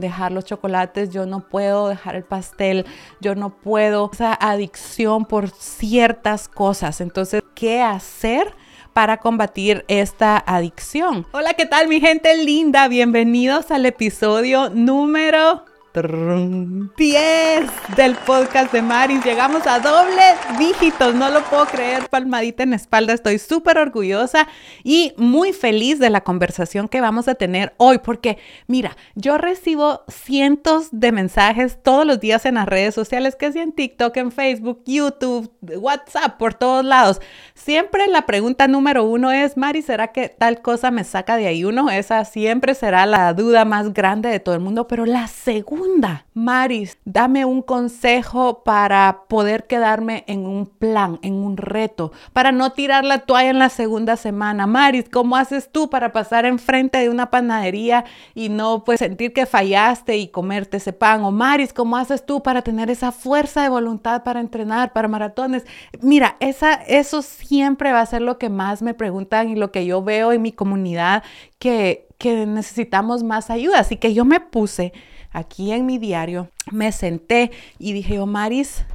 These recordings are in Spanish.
dejar los chocolates, yo no puedo dejar el pastel, yo no puedo esa adicción por ciertas cosas. Entonces, ¿qué hacer? para combatir esta adicción. Hola, ¿qué tal mi gente linda? Bienvenidos al episodio número 10 del podcast de Maris. Llegamos a doble dígitos, no lo puedo creer. Palmadita en la espalda, estoy súper orgullosa y muy feliz de la conversación que vamos a tener hoy, porque mira, yo recibo cientos de mensajes todos los días en las redes sociales, que sea en TikTok, en Facebook, YouTube, WhatsApp, por todos lados. Siempre la pregunta número uno es, Mari, ¿será que tal cosa me saca de ahí uno? Esa siempre será la duda más grande de todo el mundo, pero la segunda Maris, dame un consejo para poder quedarme en un plan, en un reto, para no tirar la toalla en la segunda semana. Maris, ¿cómo haces tú para pasar enfrente de una panadería y no pues sentir que fallaste y comerte ese pan? O Maris, ¿cómo haces tú para tener esa fuerza de voluntad para entrenar, para maratones? Mira, esa, eso siempre va a ser lo que más me preguntan y lo que yo veo en mi comunidad que, que necesitamos más ayuda. Así que yo me puse aquí en mi diario, me senté y dije, Maris,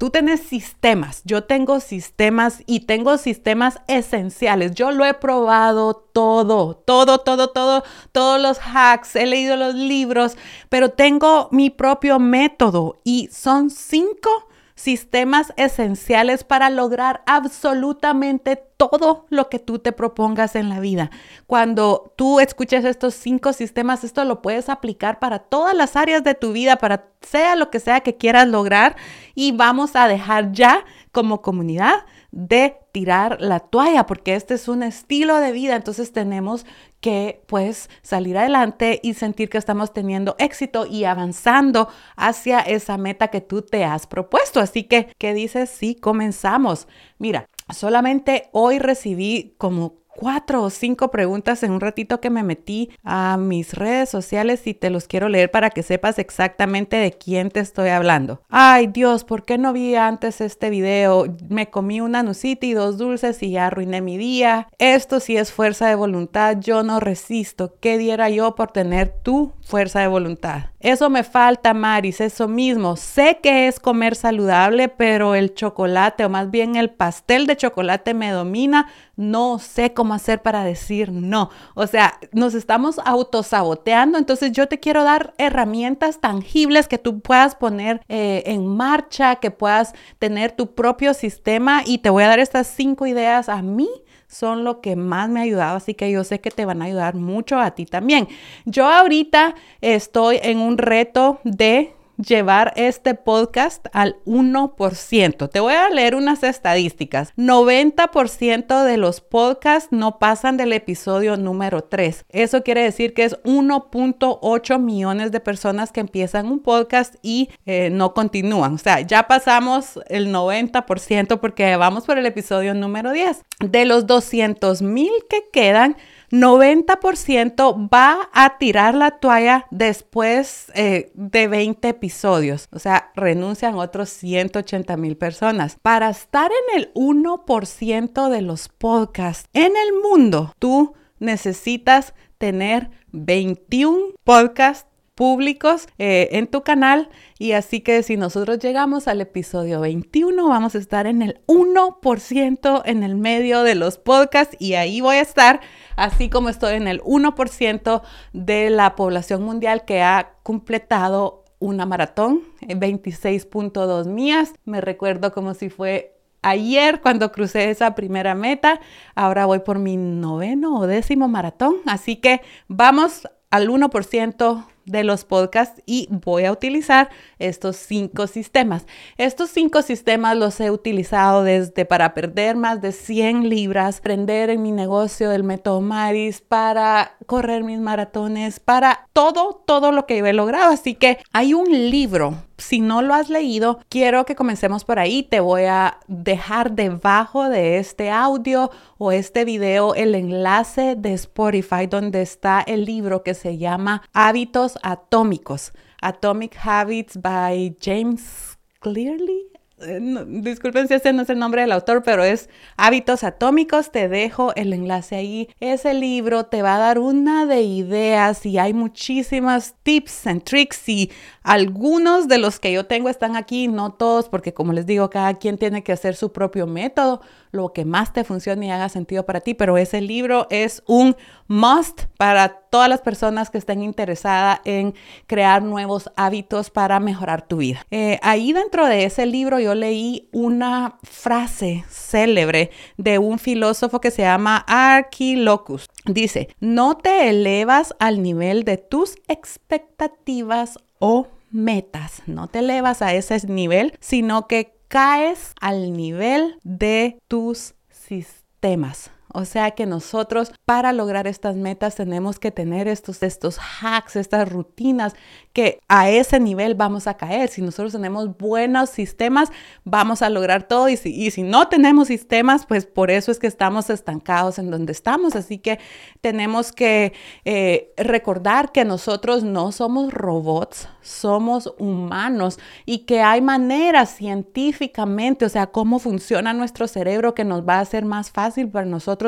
Tú tienes sistemas, yo tengo sistemas y tengo sistemas esenciales. Yo lo he probado todo, todo, todo, todo, todos los hacks, he leído los libros, pero tengo mi propio método y son cinco sistemas esenciales para lograr absolutamente todo lo que tú te propongas en la vida. Cuando tú escuches estos cinco sistemas, esto lo puedes aplicar para todas las áreas de tu vida, para sea lo que sea que quieras lograr y vamos a dejar ya como comunidad de tirar la toalla, porque este es un estilo de vida, entonces tenemos que pues salir adelante y sentir que estamos teniendo éxito y avanzando hacia esa meta que tú te has propuesto. Así que, ¿qué dices si comenzamos? Mira, solamente hoy recibí como cuatro o cinco preguntas en un ratito que me metí a mis redes sociales y te los quiero leer para que sepas exactamente de quién te estoy hablando. Ay Dios, ¿por qué no vi antes este video? Me comí una nucita y dos dulces y ya arruiné mi día. Esto sí es fuerza de voluntad, yo no resisto. ¿Qué diera yo por tener tu fuerza de voluntad? Eso me falta, Maris, eso mismo. Sé que es comer saludable, pero el chocolate o más bien el pastel de chocolate me domina. No sé cómo hacer para decir no. O sea, nos estamos autosaboteando. Entonces yo te quiero dar herramientas tangibles que tú puedas poner eh, en marcha, que puedas tener tu propio sistema y te voy a dar estas cinco ideas a mí son lo que más me ha ayudado, así que yo sé que te van a ayudar mucho a ti también. Yo ahorita estoy en un reto de llevar este podcast al 1%. Te voy a leer unas estadísticas. 90% de los podcasts no pasan del episodio número 3. Eso quiere decir que es 1.8 millones de personas que empiezan un podcast y eh, no continúan. O sea, ya pasamos el 90% porque vamos por el episodio número 10. De los 200 mil que quedan, 90% va a tirar la toalla después eh, de 20 episodios. O sea, renuncian otros 180 mil personas. Para estar en el 1% de los podcasts en el mundo, tú necesitas tener 21 podcasts públicos eh, en tu canal y así que si nosotros llegamos al episodio 21 vamos a estar en el 1% en el medio de los podcasts y ahí voy a estar así como estoy en el 1% de la población mundial que ha completado una maratón, 26.2 mías. Me recuerdo como si fue ayer cuando crucé esa primera meta. Ahora voy por mi noveno o décimo maratón. Así que vamos al 1% de los podcasts y voy a utilizar estos cinco sistemas. Estos cinco sistemas los he utilizado desde para perder más de 100 libras, aprender en mi negocio del método Maris, para correr mis maratones, para todo, todo lo que he logrado. Así que hay un libro si no lo has leído, quiero que comencemos por ahí. Te voy a dejar debajo de este audio o este video el enlace de Spotify donde está el libro que se llama Hábitos Atómicos. Atomic Habits by James Clearly eh, disculpen si ese no es el nombre del autor, pero es Hábitos Atómicos. Te dejo el enlace ahí. Ese libro te va a dar una de ideas y hay muchísimas tips and tricks y algunos de los que yo tengo están aquí, no todos, porque como les digo, cada quien tiene que hacer su propio método, lo que más te funcione y haga sentido para ti, pero ese libro es un must para todas las personas que estén interesadas en crear nuevos hábitos para mejorar tu vida. Eh, ahí dentro de ese libro yo leí una frase célebre de un filósofo que se llama Archilocus. Dice, no te elevas al nivel de tus expectativas o metas, no te elevas a ese nivel, sino que caes al nivel de tus sistemas. O sea que nosotros para lograr estas metas tenemos que tener estos, estos hacks, estas rutinas que a ese nivel vamos a caer. Si nosotros tenemos buenos sistemas, vamos a lograr todo. Y si, y si no tenemos sistemas, pues por eso es que estamos estancados en donde estamos. Así que tenemos que eh, recordar que nosotros no somos robots, somos humanos y que hay maneras científicamente, o sea, cómo funciona nuestro cerebro que nos va a hacer más fácil para nosotros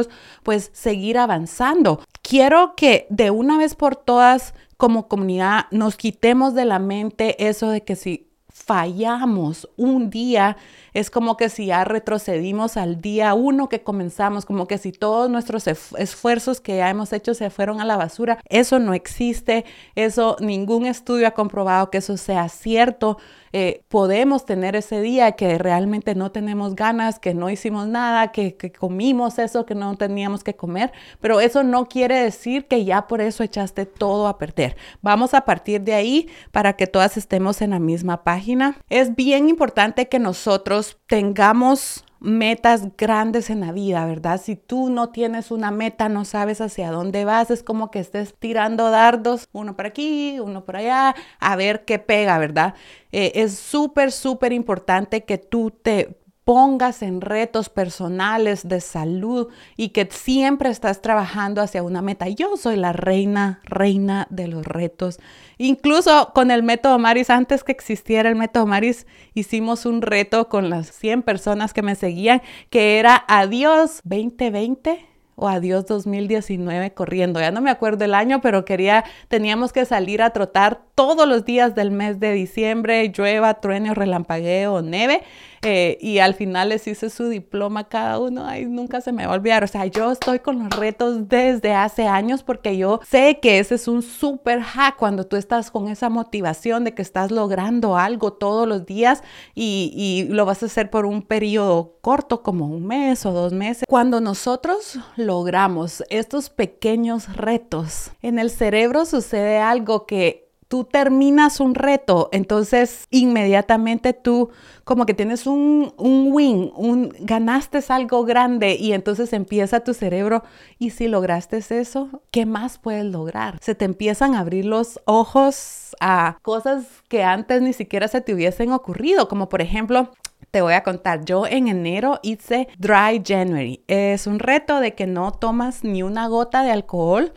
pues seguir avanzando. Quiero que de una vez por todas como comunidad nos quitemos de la mente eso de que si fallamos un día, es como que si ya retrocedimos al día uno que comenzamos, como que si todos nuestros esfuerzos que ya hemos hecho se fueron a la basura. Eso no existe, eso ningún estudio ha comprobado que eso sea cierto. Eh, podemos tener ese día que realmente no tenemos ganas, que no hicimos nada, que, que comimos eso que no teníamos que comer, pero eso no quiere decir que ya por eso echaste todo a perder. Vamos a partir de ahí para que todas estemos en la misma página. Es bien importante que nosotros tengamos metas grandes en la vida, ¿verdad? Si tú no tienes una meta, no sabes hacia dónde vas, es como que estés tirando dardos, uno por aquí, uno por allá, a ver qué pega, ¿verdad? Eh, es súper, súper importante que tú te pongas en retos personales de salud y que siempre estás trabajando hacia una meta. Yo soy la reina, reina de los retos. Incluso con el método Maris, antes que existiera el método Maris, hicimos un reto con las 100 personas que me seguían, que era adiós 2020 o adiós 2019 corriendo. Ya no me acuerdo el año, pero quería, teníamos que salir a trotar todos los días del mes de diciembre, llueva, trueno, relampagueo o neve. Eh, y al final les hice su diploma cada uno. Ay, nunca se me va a olvidar. O sea, yo estoy con los retos desde hace años porque yo sé que ese es un super hack cuando tú estás con esa motivación de que estás logrando algo todos los días y, y lo vas a hacer por un periodo corto como un mes o dos meses. Cuando nosotros logramos estos pequeños retos, en el cerebro sucede algo que tú terminas un reto, entonces inmediatamente tú como que tienes un, un win, un, ganaste algo grande y entonces empieza tu cerebro, y si lograste eso, ¿qué más puedes lograr? Se te empiezan a abrir los ojos a cosas que antes ni siquiera se te hubiesen ocurrido, como por ejemplo, te voy a contar, yo en enero hice Dry January. Es un reto de que no tomas ni una gota de alcohol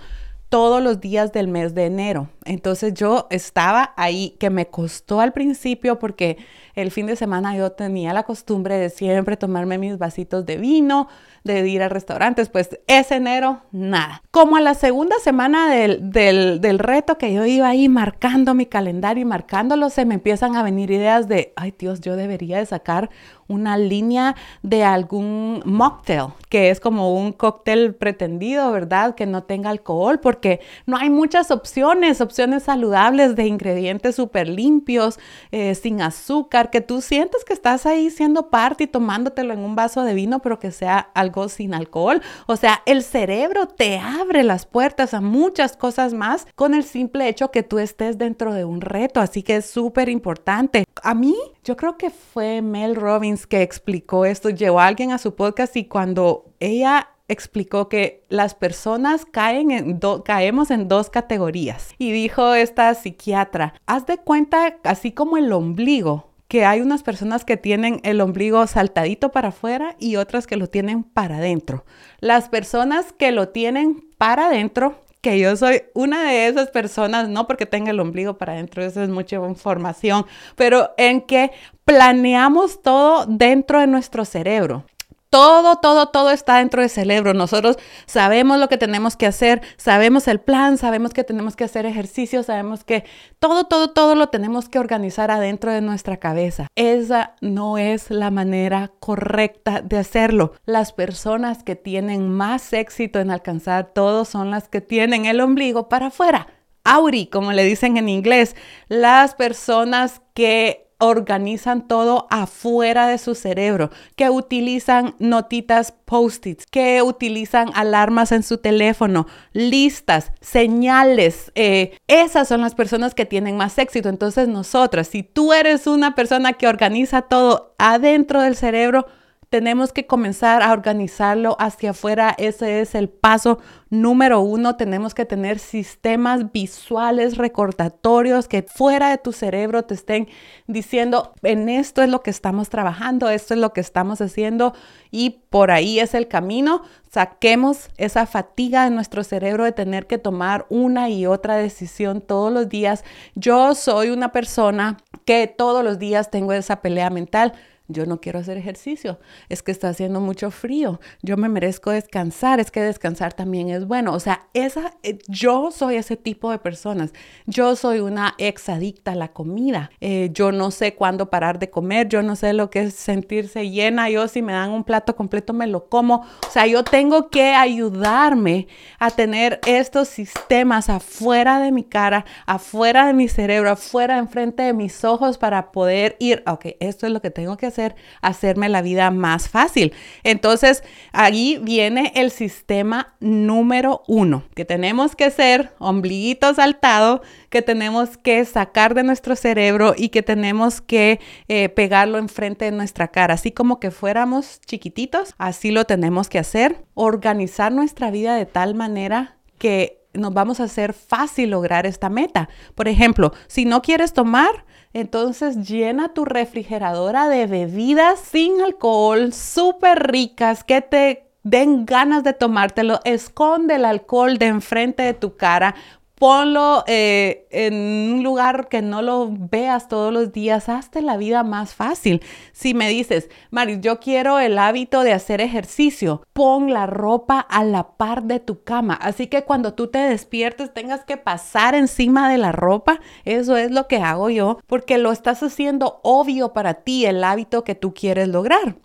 todos los días del mes de enero. Entonces yo estaba ahí, que me costó al principio porque el fin de semana yo tenía la costumbre de siempre tomarme mis vasitos de vino, de ir a restaurantes, pues ese enero, nada. Como a la segunda semana del, del, reto que yo iba ahí marcando mi calendario y marcándolo, se me empiezan a venir ideas de, ay Dios, yo debería de sacar una línea de algún mocktail, que es como un cóctel pretendido, ¿verdad? Que no tenga alcohol, porque no hay muchas opciones saludables de ingredientes súper limpios, eh, sin azúcar, que tú sientes que estás ahí siendo parte y tomándotelo en un vaso de vino, pero que sea algo sin alcohol. O sea, el cerebro te abre las puertas a muchas cosas más con el simple hecho que tú estés dentro de un reto. Así que es súper importante. A mí, yo creo que fue Mel Robbins que explicó esto. Llevó a alguien a su podcast y cuando ella explicó que las personas caen en caemos en dos categorías. Y dijo esta psiquiatra, haz de cuenta así como el ombligo, que hay unas personas que tienen el ombligo saltadito para afuera y otras que lo tienen para adentro. Las personas que lo tienen para adentro que yo soy una de esas personas, no porque tenga el ombligo para adentro, eso es mucha información, pero en que planeamos todo dentro de nuestro cerebro. Todo, todo, todo está dentro del cerebro. Nosotros sabemos lo que tenemos que hacer, sabemos el plan, sabemos que tenemos que hacer ejercicio, sabemos que todo, todo, todo lo tenemos que organizar adentro de nuestra cabeza. Esa no es la manera correcta de hacerlo. Las personas que tienen más éxito en alcanzar todo son las que tienen el ombligo para afuera. Auri, como le dicen en inglés, las personas que organizan todo afuera de su cerebro, que utilizan notitas post-its, que utilizan alarmas en su teléfono, listas, señales. Eh, esas son las personas que tienen más éxito. Entonces nosotras, si tú eres una persona que organiza todo adentro del cerebro, tenemos que comenzar a organizarlo hacia afuera. Ese es el paso número uno. Tenemos que tener sistemas visuales recordatorios que fuera de tu cerebro te estén diciendo, en esto es lo que estamos trabajando, esto es lo que estamos haciendo y por ahí es el camino. Saquemos esa fatiga de nuestro cerebro de tener que tomar una y otra decisión todos los días. Yo soy una persona que todos los días tengo esa pelea mental yo no quiero hacer ejercicio, es que está haciendo mucho frío, yo me merezco descansar, es que descansar también es bueno. O sea, esa, eh, yo soy ese tipo de personas. Yo soy una ex adicta a la comida. Eh, yo no sé cuándo parar de comer, yo no sé lo que es sentirse llena. Yo si me dan un plato completo me lo como. O sea, yo tengo que ayudarme a tener estos sistemas afuera de mi cara, afuera de mi cerebro, afuera enfrente de mis ojos para poder ir, ok, esto es lo que tengo que hacer hacerme la vida más fácil. Entonces, ahí viene el sistema número uno, que tenemos que ser ombliguito saltado, que tenemos que sacar de nuestro cerebro y que tenemos que eh, pegarlo enfrente de nuestra cara. Así como que fuéramos chiquititos, así lo tenemos que hacer. Organizar nuestra vida de tal manera que nos vamos a hacer fácil lograr esta meta. Por ejemplo, si no quieres tomar, entonces llena tu refrigeradora de bebidas sin alcohol, súper ricas, que te den ganas de tomártelo. Esconde el alcohol de enfrente de tu cara ponlo eh, en un lugar que no lo veas todos los días, hazte la vida más fácil. Si me dices, Mari, yo quiero el hábito de hacer ejercicio, pon la ropa a la par de tu cama. Así que cuando tú te despiertes tengas que pasar encima de la ropa. Eso es lo que hago yo, porque lo estás haciendo obvio para ti el hábito que tú quieres lograr.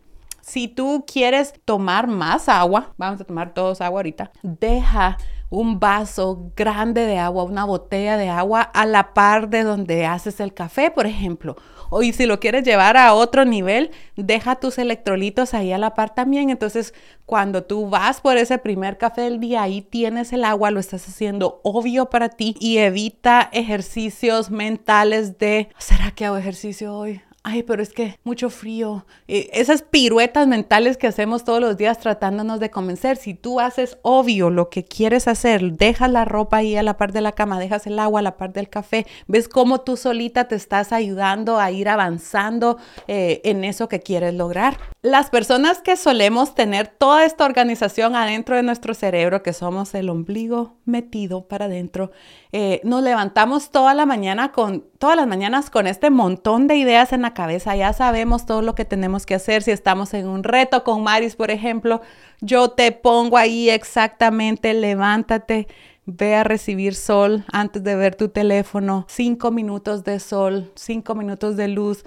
Si tú quieres tomar más agua, vamos a tomar todos agua ahorita, deja un vaso grande de agua, una botella de agua a la par de donde haces el café, por ejemplo. O y si lo quieres llevar a otro nivel, deja tus electrolitos ahí a la par también. Entonces, cuando tú vas por ese primer café del día, ahí tienes el agua, lo estás haciendo obvio para ti y evita ejercicios mentales de, ¿será que hago ejercicio hoy? Ay, pero es que mucho frío. esas piruetas mentales que hacemos todos los días tratándonos de convencer. Si tú haces obvio lo que quieres hacer, dejas la ropa ahí a la par de la cama, dejas el agua a la par del café, ves cómo tú solita te estás ayudando a ir avanzando eh, en eso que quieres lograr. Las personas que solemos tener toda esta organización adentro de nuestro cerebro, que somos el ombligo metido para adentro, eh, nos levantamos toda la mañana con, todas las mañanas con este montón de ideas en la cabeza. Ya sabemos todo lo que tenemos que hacer. Si estamos en un reto con Maris, por ejemplo, yo te pongo ahí exactamente, levántate, Ve a recibir sol antes de ver tu teléfono. Cinco minutos de sol, cinco minutos de luz.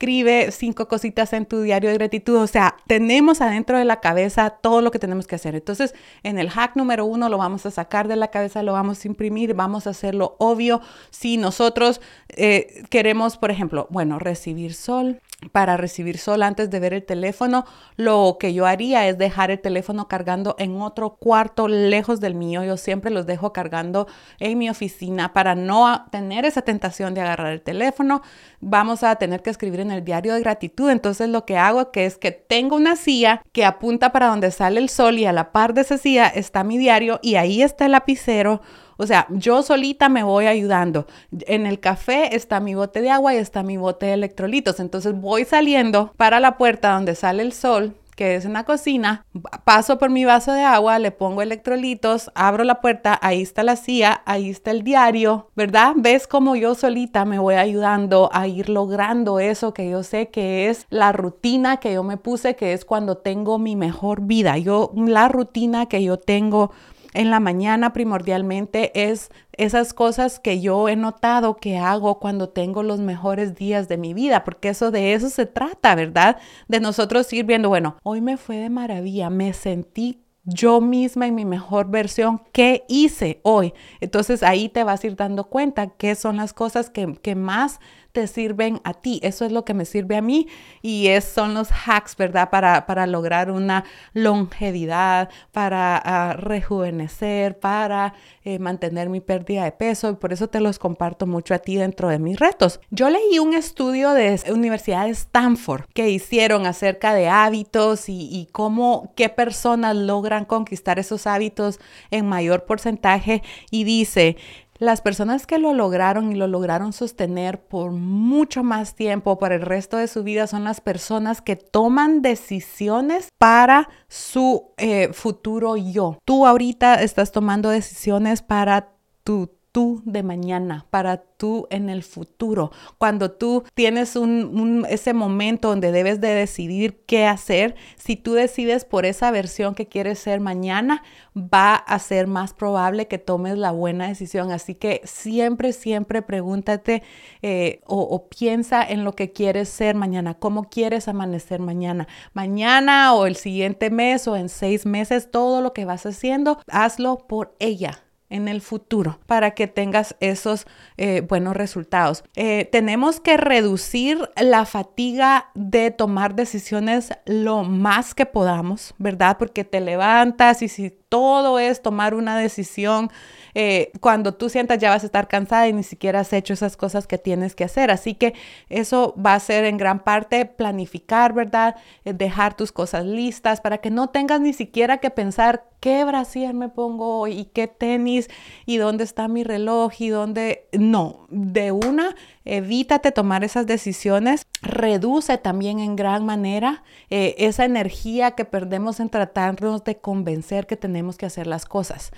Escribe cinco cositas en tu diario de gratitud. O sea, tenemos adentro de la cabeza todo lo que tenemos que hacer. Entonces, en el hack número uno lo vamos a sacar de la cabeza, lo vamos a imprimir, vamos a hacerlo obvio. Si nosotros eh, queremos, por ejemplo, bueno, recibir sol, para recibir sol antes de ver el teléfono, lo que yo haría es dejar el teléfono cargando en otro cuarto lejos del mío. Yo siempre los dejo cargando en mi oficina para no tener esa tentación de agarrar el teléfono. Vamos a tener que escribir en el diario de gratitud. Entonces lo que hago que es que tengo una silla que apunta para donde sale el sol y a la par de esa silla está mi diario y ahí está el lapicero o sea, yo solita me voy ayudando. En el café está mi bote de agua y está mi bote de electrolitos. Entonces voy saliendo para la puerta donde sale el sol que es en la cocina, paso por mi vaso de agua, le pongo electrolitos, abro la puerta, ahí está la silla, ahí está el diario, ¿verdad? ¿Ves cómo yo solita me voy ayudando a ir logrando eso que yo sé que es la rutina que yo me puse, que es cuando tengo mi mejor vida. Yo, la rutina que yo tengo en la mañana primordialmente es esas cosas que yo he notado que hago cuando tengo los mejores días de mi vida, porque eso de eso se trata, ¿verdad? De nosotros ir viendo, bueno, hoy me fue de maravilla, me sentí yo misma en mi mejor versión, ¿qué hice hoy? Entonces ahí te vas a ir dando cuenta qué son las cosas que, que más te sirven a ti. Eso es lo que me sirve a mí y es, son los hacks, ¿verdad? Para, para lograr una longevidad, para ah, rejuvenecer, para eh, mantener mi pérdida de peso y por eso te los comparto mucho a ti dentro de mis retos. Yo leí un estudio de Universidad de Stanford que hicieron acerca de hábitos y, y cómo, qué personas logran conquistar esos hábitos en mayor porcentaje y dice, las personas que lo lograron y lo lograron sostener por mucho más tiempo, por el resto de su vida, son las personas que toman decisiones para su eh, futuro yo. Tú ahorita estás tomando decisiones para tu tú de mañana, para tú en el futuro. Cuando tú tienes un, ese momento donde debes de decidir qué hacer, si tú decides por esa versión que quieres ser mañana, va a ser más probable que tomes la buena decisión. Así que siempre, siempre pregúntate eh, o, o piensa en lo que quieres ser mañana, cómo quieres amanecer mañana. Mañana o el siguiente mes o en seis meses, todo lo que vas haciendo, hazlo por ella en el futuro para que tengas esos eh, buenos resultados. Eh, tenemos que reducir la fatiga de tomar decisiones lo más que podamos, ¿verdad? Porque te levantas y si todo es tomar una decisión eh, cuando tú sientas ya vas a estar cansada y ni siquiera has hecho esas cosas que tienes que hacer. Así que eso va a ser en gran parte planificar, ¿verdad? Eh, dejar tus cosas listas para que no tengas ni siquiera que pensar qué brasier me pongo y qué tenis y dónde está mi reloj y dónde... No, de una, evítate tomar esas decisiones. Reduce también en gran manera eh, esa energía que perdemos en tratarnos de convencer que tenemos que hacer las cosas.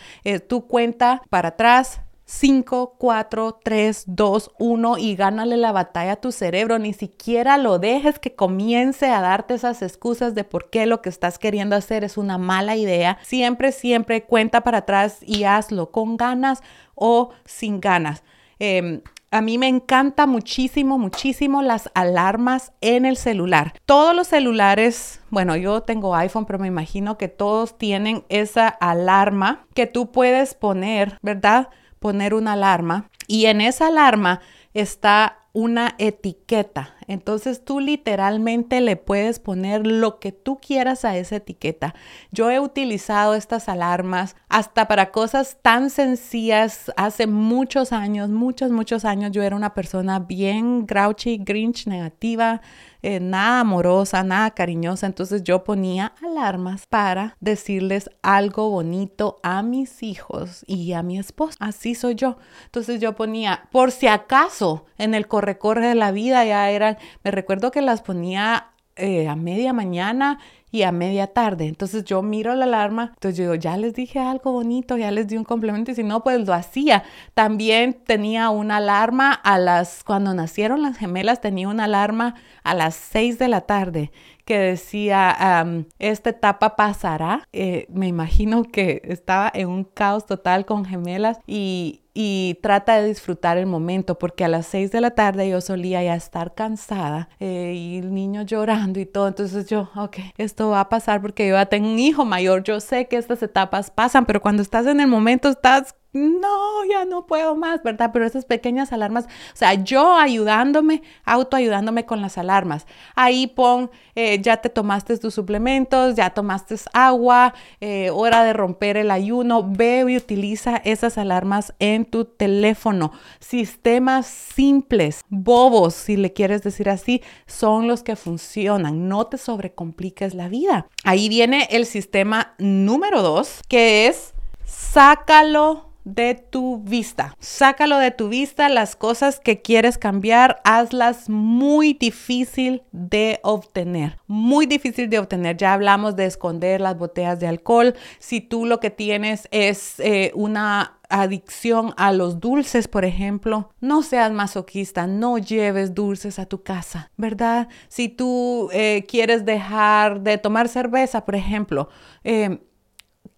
tú cuenta para atrás, 5, 4, 3, 2, 1 y gánale la batalla a tu cerebro. Ni siquiera lo dejes que comience a darte esas excusas de por qué lo que estás queriendo hacer es una mala idea. Siempre, siempre cuenta para atrás y hazlo con ganas o sin ganas. Em, a mí me encanta muchísimo, muchísimo las alarmas en el celular. Todos los celulares, bueno, yo tengo iPhone, pero me imagino que todos tienen esa alarma que tú puedes poner, ¿verdad? Poner una alarma y en esa alarma está una etiqueta. Entonces tú literalmente le puedes poner lo que tú quieras a esa etiqueta. Yo he utilizado estas alarmas hasta para cosas tan sencillas. Hace muchos años, muchos, muchos años yo era una persona bien grouchy, grinch, negativa eh, nada amorosa, nada cariñosa. Entonces yo ponía alarmas para decirles algo bonito a mis hijos y a mi esposo. Así soy yo. Entonces yo ponía, por si acaso, en el corre-corre de la vida ya eran, me recuerdo que las ponía eh, a media mañana y a media tarde. Entonces yo miro la alarma, entonces yo digo, ya les dije algo bonito, ya les di un complemento y si no, pues lo hacía. También tenía una alarma a las, cuando nacieron las gemelas, tenía una alarma a las 6 de la tarde que decía, esta etapa pasará. Eh, me imagino que estaba en un caos total con gemelas y, y trata de disfrutar el momento porque a las 6 de la tarde yo solía ya estar cansada eh, y el niño llorando y todo. Entonces yo, ok, esto va a pasar porque yo ya tengo un hijo mayor. Yo sé que estas etapas pasan, pero cuando estás en el momento estás no, ya no puedo más, ¿verdad? Pero esas pequeñas alarmas, o sea, yo ayudándome, autoayudándome con las alarmas. Ahí pon, eh, ya te tomaste tus suplementos, ya tomaste agua, eh, hora de romper el ayuno, ve y utiliza esas alarmas en tu teléfono. Sistemas simples, bobos, si le quieres decir así, son los que funcionan. No te sobrecompliques la vida. Ahí viene el sistema número dos, que es sácalo de tu vista. Sácalo de tu vista. Las cosas que quieres cambiar, hazlas muy difícil de obtener. Muy difícil de obtener. Ya hablamos de esconder las botellas de alcohol. Si tú lo que tienes es eh, una adicción a los dulces, por ejemplo, no seas masoquista, no lleves dulces a tu casa, ¿verdad? Si tú eh, quieres dejar de tomar cerveza, por ejemplo, eh,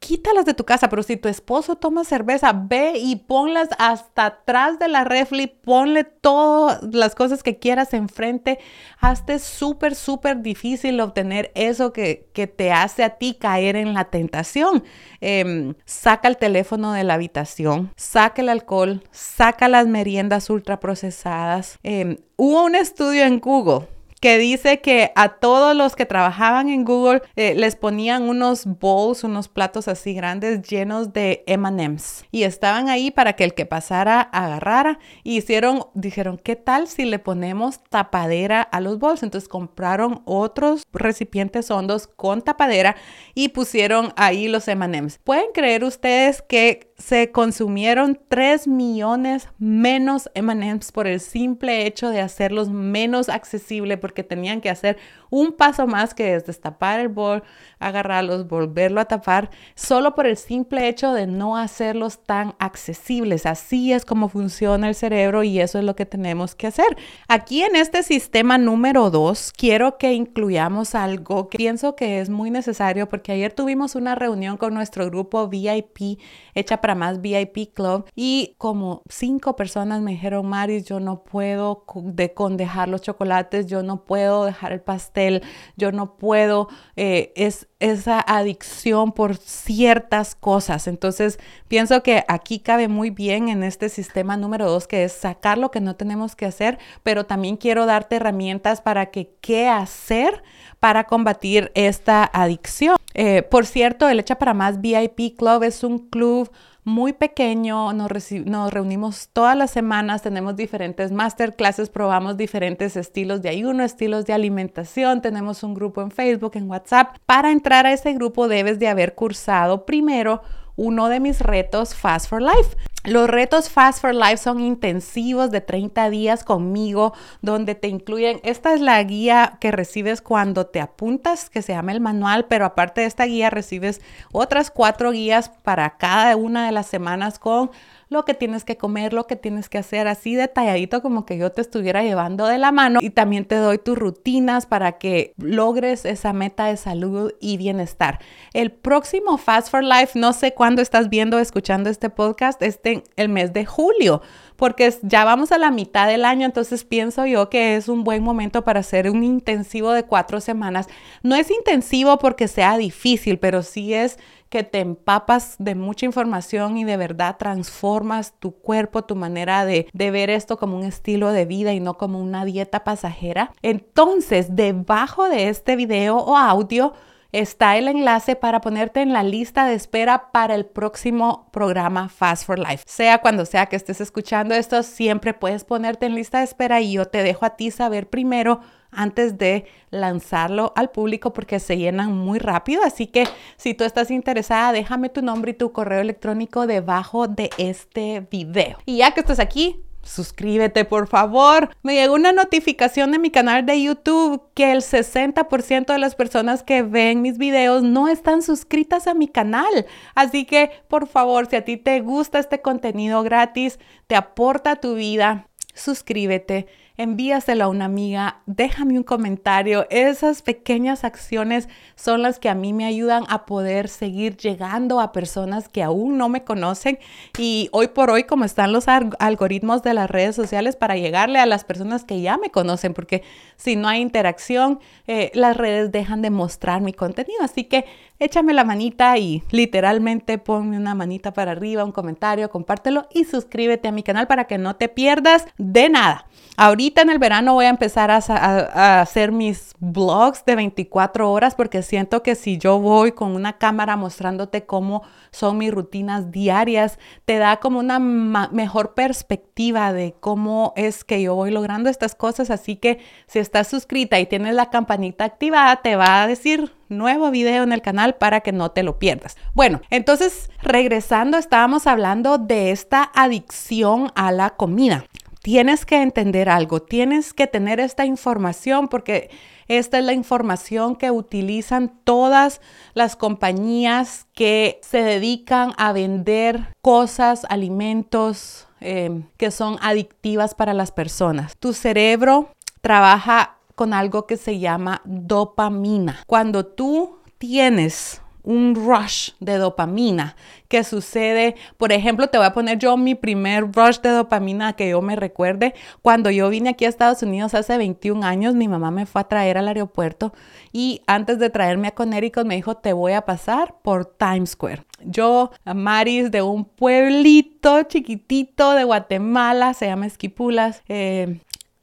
quítalas de tu casa, pero si tu esposo toma cerveza, ve y ponlas hasta atrás de la refli, ponle todas las cosas que quieras enfrente, hazte súper, súper difícil obtener eso que, que, te hace a ti caer en la tentación. Em, saca el teléfono de la habitación, saca el alcohol, saca las meriendas ultraprocesadas. Eh, hubo un estudio en Google que dice que a todos los que trabajaban en Google eh, les ponían unos bowls, unos platos así grandes llenos de M&M's y estaban ahí para que el que pasara agarrara y hicieron, dijeron, ¿qué tal si le ponemos tapadera a los bowls? Entonces compraron otros recipientes hondos con tapadera y pusieron ahí los M&M's. ¿Pueden creer ustedes que se consumieron 3 millones menos M&M's por el simple hecho de hacerlos menos accesibles porque tenían que hacer un paso más que es destapar el bol, agarrarlos, volverlo a tapar, solo por el simple hecho de no hacerlos tan accesibles. Así es como funciona el cerebro y eso es lo que tenemos que hacer. Aquí en este sistema número 2, quiero que incluyamos algo que pienso que es muy necesario porque ayer tuvimos una reunión con nuestro grupo VIP hecha para más VIP Club y como cinco personas me dijeron, Maris, yo no puedo de con dejar los chocolates, yo no puedo dejar el pastel, yo no puedo, eh, es esa adicción por ciertas cosas. Entonces, pienso que aquí cabe muy bien en este sistema número dos, que es sacar lo que no tenemos que hacer, pero también quiero darte herramientas para que qué hacer para combatir esta adicción. Eh, por cierto, el Hecha para Más VIP Club es un club muy pequeño, nos, nos, reunimos todas las semanas, tenemos diferentes masterclasses, probamos diferentes estilos de ayuno, estilos de alimentación, tenemos un grupo en Facebook, en WhatsApp. Para entrar a ese grupo debes de haber cursado primero uno de mis retos Fast for Life. Los retos Fast for Life son intensivos de 30 días conmigo, donde te incluyen, esta es la guía que recibes cuando te apuntas, que se llama el manual, pero aparte de esta guía recibes otras cuatro guías para cada una de las semanas con lo que tienes que comer, lo que tienes que hacer, así detalladito como que yo te estuviera llevando de la mano. Y también te doy tus rutinas para que logres esa meta de salud y bienestar. El próximo Fast for Life, no sé cuándo estás viendo, escuchando este podcast, este el mes de julio porque ya vamos a la mitad del año, entonces pienso yo que es un buen momento para hacer un intensivo de cuatro semanas. No es intensivo porque sea difícil, pero sí es que te empapas de mucha información y de verdad transformas tu cuerpo, tu manera de, de ver esto como un estilo de vida y no como una dieta pasajera. Entonces, debajo de este video o audio, está el enlace para ponerte en la lista de espera para el próximo programa Fast for Life. Sea cuando sea que estés escuchando esto, siempre puedes ponerte en lista de espera y yo te dejo a ti saber primero antes de lanzarlo al público porque se llenan muy rápido. Así que si tú estás interesada, déjame tu nombre y tu correo electrónico debajo de este video. Y ya que estás aquí, suscríbete por favor. Me llegó una notificación de mi canal de YouTube que el 60% de las personas que ven mis videos no están suscritas a mi canal. Así que por favor, si a ti te gusta este contenido gratis, te aporta tu vida, suscríbete envíaselo a una amiga, déjame un comentario. Esas pequeñas acciones son las que a mí me ayudan a poder seguir llegando a personas que aún no me conocen y hoy por hoy como están los algoritmos de las redes sociales para llegarle a las personas que ya me conocen, porque si no hay interacción, eh, las redes dejan de mostrar mi contenido. Así que échame la manita y literalmente ponme una manita para arriba, un comentario, compártelo y suscríbete a mi canal para que no te pierdas de nada. Ahorita en el verano voy a empezar a, hacer mis vlogs de 24 horas porque siento que si yo voy con una cámara mostrándote cómo son mis rutinas diarias, te da como una mejor perspectiva de cómo es que yo voy logrando estas cosas. Así que si estás suscrita y tienes la campanita activada, te va a decir nuevo video en el canal para que no te lo pierdas. Bueno, entonces regresando, estábamos hablando de esta adicción a la comida tienes que entender algo, tienes que tener esta información porque esta es la información que utilizan todas las compañías que se dedican a vender cosas, alimentos eh, que son adictivas para las personas. Tu cerebro trabaja con algo que se llama dopamina. Cuando tú tienes un rush de dopamina que sucede, por ejemplo, te voy a poner yo mi primer rush de dopamina que yo me recuerde. Cuando yo vine aquí a Estados Unidos hace 21 años, mi mamá me fue a traer al aeropuerto y antes de traerme a Connecticut me dijo, te voy a pasar por Times Square. Yo, Maris, de un pueblito chiquitito de Guatemala, se llama Esquipulas, eh,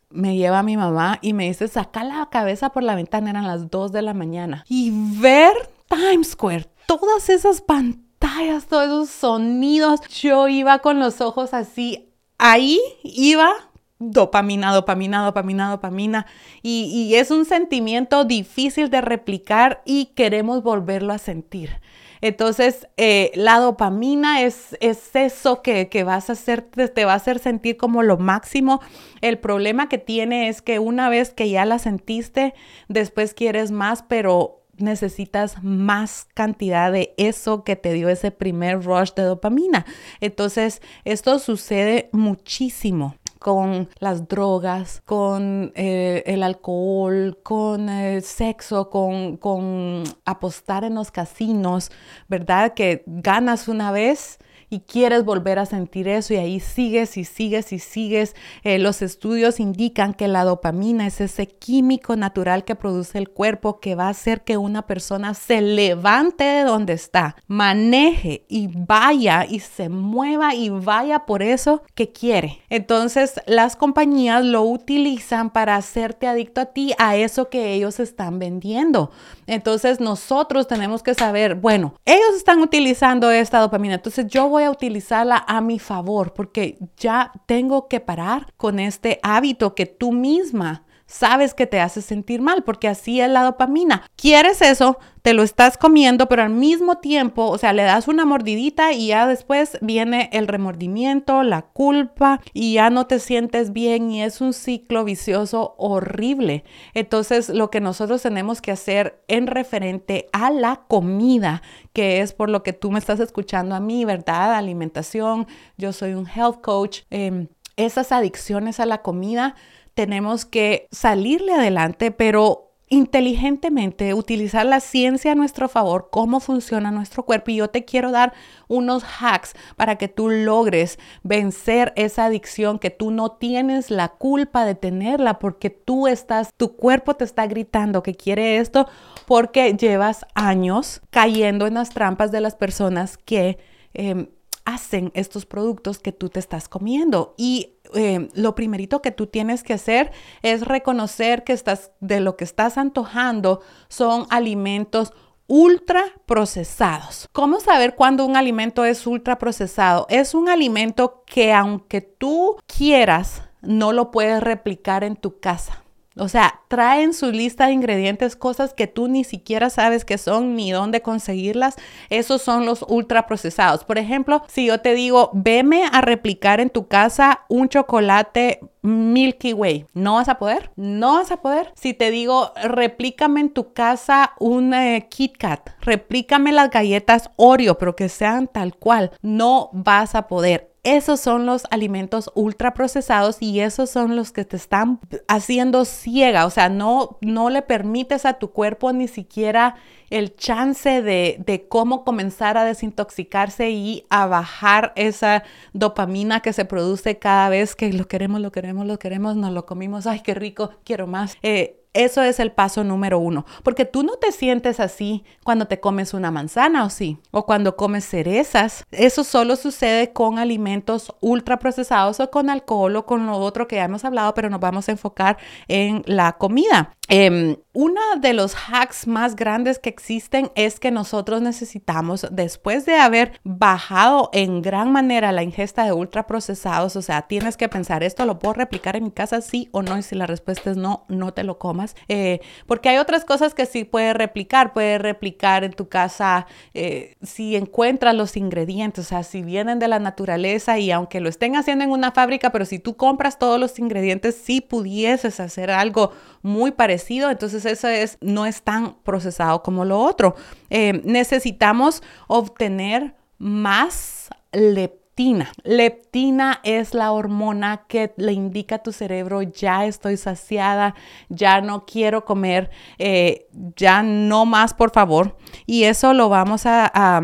me lleva mi mamá y me dice, saca la cabeza por la ventana, eran las 2 de la mañana. Y ver Times Square, todas esas pantallas, todos esos sonidos, yo iba con los ojos así, ahí iba dopamina, dopamina, dopamina, dopamina. Y, es un sentimiento difícil de replicar y queremos volverlo a sentir. Entonces, eh, la dopamina es, es eso que, que, vas a hacer, te va a hacer sentir como lo máximo. El problema que tiene es que una vez que ya la sentiste, después quieres más, pero necesitas más cantidad de eso que te dio ese primer rush de dopamina. Entonces, esto sucede muchísimo con las drogas, con eh, el alcohol, con el sexo, con, con apostar en los casinos, ¿verdad? Que ganas una vez y quieres volver a sentir eso y ahí sigues y sigues y sigues. Eh, los estudios indican que la dopamina es ese químico natural que produce el cuerpo que va a hacer que una persona se levante de donde está, maneje y vaya y se mueva y vaya por eso que quiere. Entonces las compañías lo utilizan para hacerte adicto a ti a eso que ellos están vendiendo. Entonces nosotros tenemos que saber, bueno, ellos están utilizando esta dopamina, entonces yo voy a utilizarla a mi favor porque ya tengo que parar con este hábito que tú misma sabes que te hace sentir mal, porque así es la dopamina. Quieres eso, te lo estás comiendo, pero al mismo tiempo, o sea, le das una mordidita y ya después viene el remordimiento, la culpa y ya no te sientes bien y es un ciclo vicioso horrible. Entonces, lo que nosotros tenemos que hacer en referente a la comida, que es por lo que tú me estás escuchando a mí, ¿verdad? Alimentación, yo soy un health coach. Em, esas adicciones a la comida tenemos que salirle adelante, pero inteligentemente, utilizar la ciencia a nuestro favor, cómo funciona nuestro cuerpo. Y yo te quiero dar unos hacks para que tú logres vencer esa adicción, que tú no tienes la culpa de tenerla porque tú estás, tu cuerpo te está gritando que quiere esto porque llevas años cayendo en las trampas de las personas que... Em, hacen estos productos que tú te estás comiendo. Y eh, lo primerito que tú tienes que hacer es reconocer que estás, de lo que estás antojando son alimentos ultra procesados. ¿Cómo saber cuándo un alimento es ultra procesado? Es un alimento que aunque tú quieras, no lo puedes replicar en tu casa. O sea, trae en su lista de ingredientes cosas que tú ni siquiera sabes qué son ni dónde conseguirlas. Esos son los ultraprocesados. Por ejemplo, si yo te digo, veme a replicar en tu casa un chocolate Milky Way, ¿no vas a poder? No vas a poder. Si te digo, replícame en tu casa un eh, Kit Kat, replícame las galletas Oreo, pero que sean tal cual, no vas a poder esos son los alimentos ultraprocesados y esos son los que te están haciendo ciega, o sea, no, no le permites a tu cuerpo ni siquiera el chance de, de cómo comenzar a desintoxicarse y a bajar esa dopamina que se produce cada vez que lo queremos, lo queremos, lo queremos, nos lo comimos, ay, qué rico, quiero más. Eh, eso es el paso número uno, porque tú no te sientes así cuando te comes una manzana o sí, o cuando comes cerezas. Eso solo sucede con alimentos ultraprocesados o con alcohol o con lo otro que ya hemos hablado, pero nos vamos a enfocar en la comida. Eh, uno de los hacks más grandes que existen es que nosotros necesitamos, después de haber bajado en gran manera la ingesta de ultraprocesados, o sea, tienes que pensar, ¿esto lo puedo replicar en mi casa, sí o no? Y si la respuesta es no, no te lo comas. Eh, porque hay otras cosas que sí puedes replicar. Puedes replicar en tu casa eh, si encuentras los ingredientes, o sea, si vienen de la naturaleza y aunque lo estén haciendo en una fábrica, pero si tú compras todos los ingredientes, sí pudieses hacer algo muy parecido, entonces eso es, no es tan procesado como lo otro. Eh, necesitamos obtener más leptina. Leptina es la hormona que le indica a tu cerebro, ya estoy saciada, ya no quiero comer, eh, ya no más, por favor. Y eso lo vamos a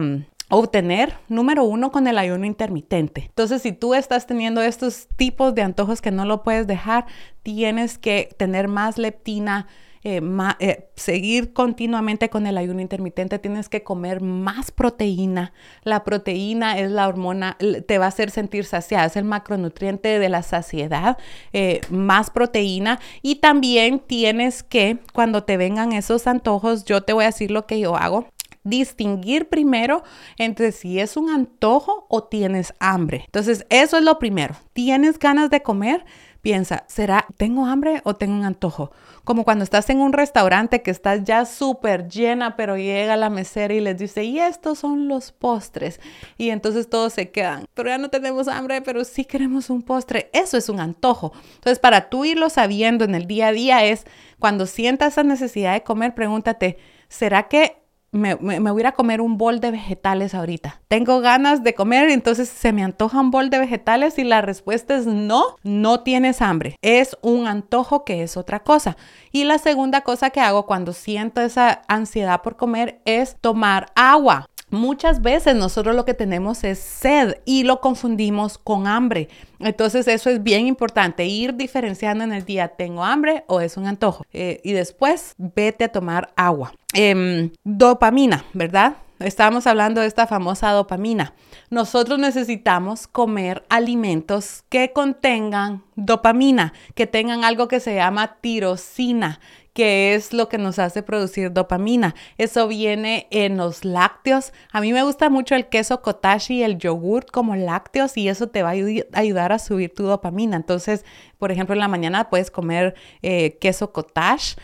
obtener, número uno, con el ayuno intermitente. Entonces, si tú estás teniendo estos tipos de antojos que no lo puedes dejar, tienes que tener más leptina. Eh, eh, seguir continuamente con el ayuno intermitente, tienes que comer más proteína. La proteína es la hormona, te va a hacer sentir saciada, es el macronutriente de la saciedad, eh, más proteína. Y también tienes que, cuando te vengan esos antojos, yo te voy a decir lo que yo hago distinguir primero entre si es un antojo o tienes hambre. Entonces, eso es lo primero. ¿Tienes ganas de comer? Piensa, ¿será tengo hambre o tengo un antojo? Como cuando estás en un restaurante que estás ya súper llena, pero llega la mesera y les dice, y estos son los postres. Y entonces todos se quedan, pero ya no tenemos hambre, pero sí queremos un postre. Eso es un antojo. Entonces, para tú irlo sabiendo en el día a día es, cuando sientas esa necesidad de comer, pregúntate, ¿será que me, voy a comer un bol de vegetales ahorita. Tengo ganas de comer, entonces se me antoja un bol de vegetales y la respuesta es no, no tienes hambre. Es un antojo que es otra cosa. Y la segunda cosa que hago cuando siento esa ansiedad por comer es tomar agua. Muchas veces nosotros lo que tenemos es sed y lo confundimos con hambre. Entonces eso es bien importante, ir diferenciando en el día, ¿tengo hambre o es un antojo? Eh, y después vete a tomar agua. Em, dopamina, ¿verdad? Estábamos hablando de esta famosa dopamina. Nosotros necesitamos comer alimentos que contengan dopamina, que tengan algo que se llama tirosina, que es lo que nos hace producir dopamina. Eso viene en los lácteos. A mí me gusta mucho el queso cottage y el yogurt como lácteos y eso te va a ayudar a subir tu dopamina. Entonces, por ejemplo, en la mañana puedes comer eh, queso cottage.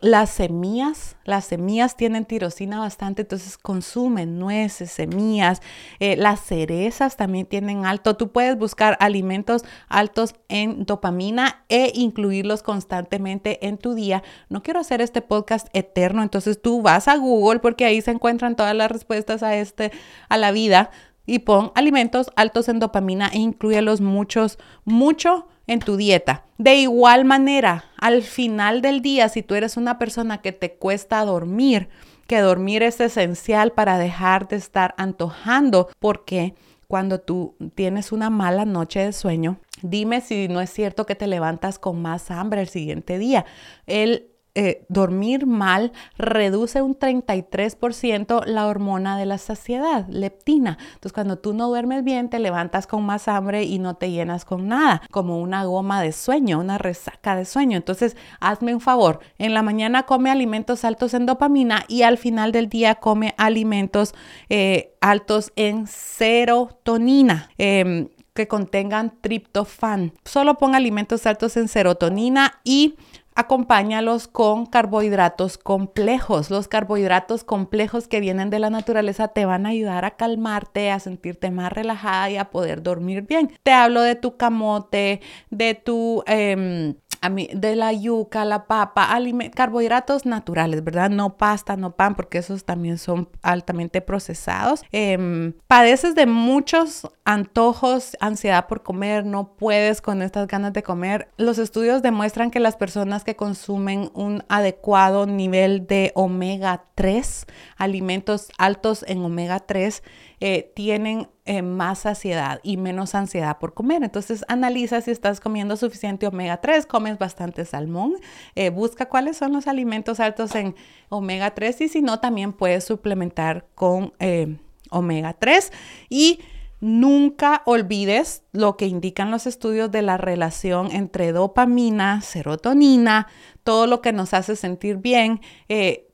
Las semillas, las semillas tienen tirosina bastante, entonces consumen nueces, semillas. Eh, las cerezas también tienen alto. Tú puedes buscar alimentos altos en dopamina e incluirlos constantemente en tu día. No quiero hacer este podcast eterno, entonces tú vas a Google porque ahí se encuentran todas las respuestas a este, a la vida y pon alimentos altos en dopamina e incluyelos muchos, mucho en tu dieta. De igual manera, al final del día, si tú eres una persona que te cuesta dormir, que dormir es esencial para dejar de estar antojando, porque cuando tú tienes una mala noche de sueño, dime si no es cierto que te levantas con más hambre el siguiente día. El eh, dormir mal reduce un 33% la hormona de la saciedad, leptina. Entonces, cuando tú no duermes bien, te levantas con más hambre y no te llenas con nada, como una goma de sueño, una resaca de sueño. Entonces, hazme un favor, en la mañana come alimentos altos en dopamina y al final del día come alimentos eh, altos en serotonina. Em, que contengan triptofan. Solo pon alimentos altos en serotonina y acompáñalos con carbohidratos complejos. Los carbohidratos complejos que vienen de la naturaleza te van a ayudar a calmarte, a sentirte más relajada y a poder dormir bien. Te hablo de tu camote, de tu... De la yuca, la papa, carbohidratos naturales, ¿verdad? No pasta, no pan, porque esos también son altamente procesados. Em, padeces de muchos antojos, ansiedad por comer, no puedes con estas ganas de comer. Los estudios demuestran que las personas que consumen un adecuado nivel de omega 3, alimentos altos en omega 3, eh, tienen eh, más saciedad y menos ansiedad por comer. Entonces analiza si estás comiendo suficiente omega 3, comes bastante salmón, eh, busca cuáles son los alimentos altos en omega 3 y si no, también puedes suplementar con omega 3 y Nunca olvides lo que indican los estudios de la relación entre dopamina, serotonina, todo lo que nos hace sentir bien.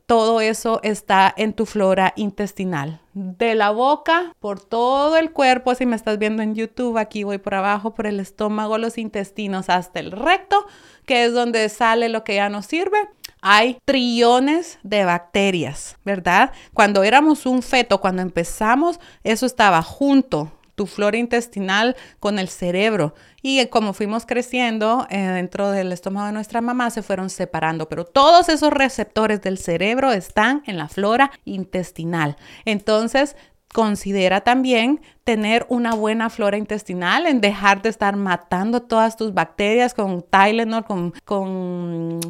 Todo eso está en tu flora intestinal. De la boca, por todo el cuerpo, si me estás viendo en YouTube, aquí voy por abajo, por el estómago, los intestinos, hasta el recto, que es donde sale lo que ya no sirve. Hay trillones de bacterias, ¿verdad? Cuando éramos un feto, cuando empezamos, eso estaba junto tu flora intestinal con el cerebro. Y como fuimos creciendo eh, dentro del estómago de nuestra mamá, se fueron separando. Pero todos esos receptores del cerebro están en la flora intestinal. Entonces, considera también tener una buena flora intestinal, en dejar de estar matando todas tus bacterias con Tylenol, con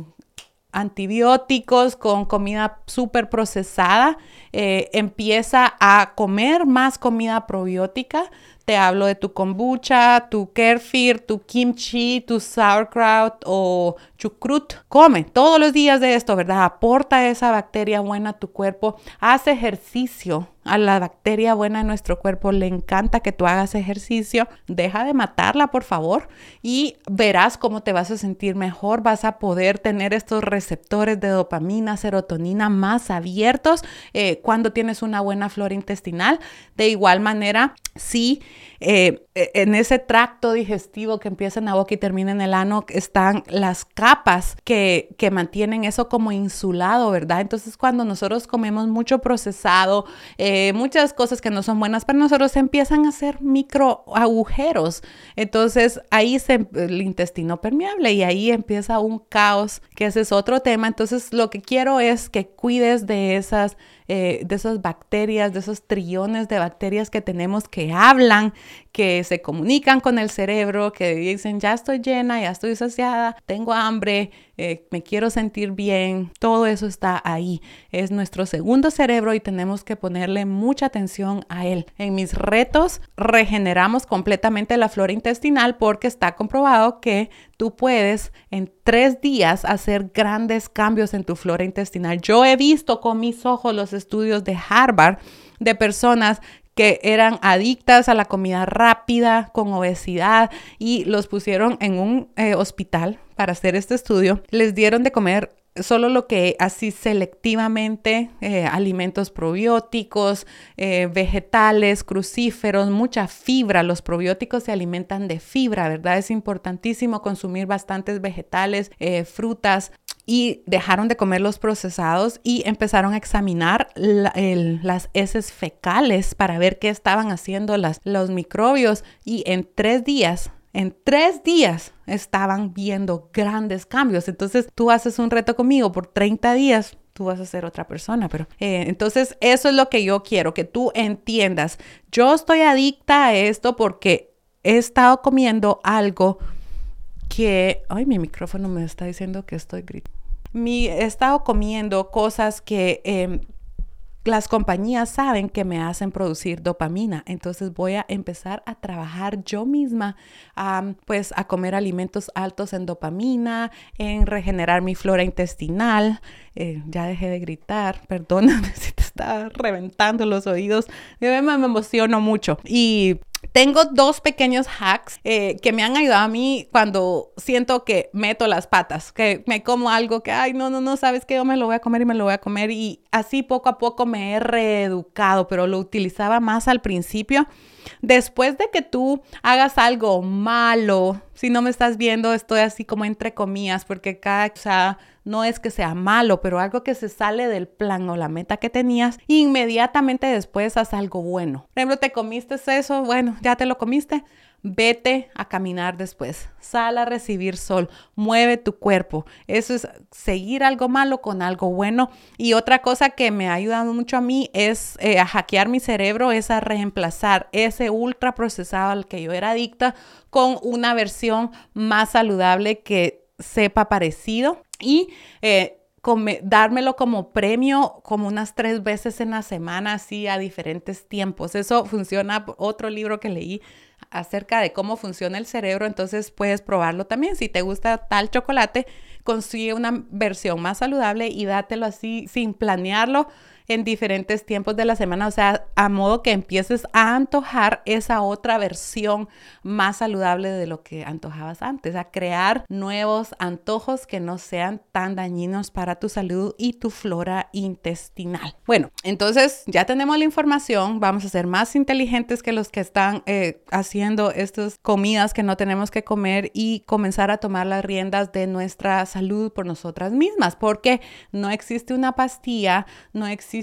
antibióticos, con comida súper procesada, eh, empieza a comer más comida probiótica. Te hablo de tu kombucha, tu kefir, tu kimchi, tu sauerkraut o chucrut. Come todos los días de esto, ¿verdad? Aporta esa bacteria buena a tu cuerpo. Haz ejercicio a la bacteria buena en nuestro cuerpo le encanta que tú hagas ejercicio. Deja de matarla, por favor, y verás cómo te vas a sentir mejor. Vas a poder tener estos receptores de dopamina, serotonina más abiertos eh, cuando tienes una buena flora intestinal. De igual manera, si eh, e, en ese tracto digestivo que empieza en la boca y termina en el ano están las capas que, que mantienen eso como insulado, ¿verdad? Entonces cuando nosotros comemos mucho procesado, eh, muchas cosas que no son buenas para nosotros, empiezan a hacer micro agujeros. Entonces ahí se, el intestino permeable y ahí empieza un caos, que ese es otro tema. Entonces lo que quiero es que cuides de esas eh, de esas bacterias, de esos trillones de bacterias que tenemos que hablan, que se comunican con el cerebro, que dicen, ya estoy llena, ya estoy saciada, tengo hambre, eh, me quiero sentir bien, todo eso está ahí. Es nuestro segundo cerebro y tenemos que ponerle mucha atención a él. En mis retos regeneramos completamente la flora intestinal porque está comprobado que tú puedes en tres días hacer grandes cambios en tu flora intestinal. Yo he visto con mis ojos los estudios de Harvard de personas que eran adictas a la comida rápida, con obesidad, y los pusieron en un eh, hospital para hacer este estudio. Les dieron de comer solo lo que así selectivamente, eh, alimentos probióticos, eh, vegetales, crucíferos, mucha fibra. Los probióticos se alimentan de fibra, ¿verdad? Es importantísimo consumir bastantes vegetales, eh, frutas. Y dejaron de comer los procesados y empezaron a examinar las heces fecales para ver qué estaban haciendo los microbios. Y en tres días en tres días estaban viendo grandes cambios. Entonces tú haces un reto conmigo por 30 días, tú vas a ser otra persona. Pero eh, entonces eso es lo que yo quiero, que tú entiendas. Yo estoy adicta a esto porque he estado comiendo algo que, ay, mi micrófono me está diciendo que estoy gritando. He estado comiendo cosas que em, las compañías saben que me hacen producir dopamina, entonces voy a empezar a trabajar yo misma, pues a comer alimentos altos en dopamina, en regenerar mi flora intestinal. Eh, ya dejé de gritar, perdóname si te está reventando los oídos, me, me emociono mucho. Y tengo dos pequeños hacks eh, que me han ayudado a mí cuando siento que meto las patas, que me como algo que, ay, no, no, no, sabes que yo me lo voy a comer y me lo voy a comer. Y así poco a poco me he reeducado, pero lo utilizaba más al principio. Después de que tú hagas algo malo, si no me estás viendo, estoy así como entre comillas, porque cada, o no es que sea malo, pero algo que se sale del plan o la meta que tenías, inmediatamente después haz algo bueno. Por ejemplo, te comiste eso, bueno, ya te lo comiste, Vete a caminar después, sal a recibir sol, mueve tu cuerpo. Eso es seguir algo malo con algo bueno. Y otra cosa que me ha ayudado mucho a mí es eh, a hackear mi cerebro, es a reemplazar ese ultra procesado al que yo era adicta con una versión más saludable que sepa parecido. Y eh, dármelo como premio como unas tres veces en la semana, así a diferentes tiempos. Eso funciona, otro libro que leí acerca de cómo funciona el cerebro, entonces puedes probarlo también. Si te gusta tal chocolate, consigue una versión más saludable y dátelo así sin planearlo en diferentes tiempos de la semana, o sea, a modo que empieces a antojar esa otra versión más saludable de lo que antojabas antes, a crear nuevos antojos que no sean tan dañinos para tu salud y tu flora intestinal. Bueno, entonces ya tenemos la información, vamos a ser más inteligentes que los que están eh, haciendo estas comidas que no tenemos que comer y comenzar a tomar las riendas de nuestra salud por nosotras mismas, porque no existe una pastilla, no existe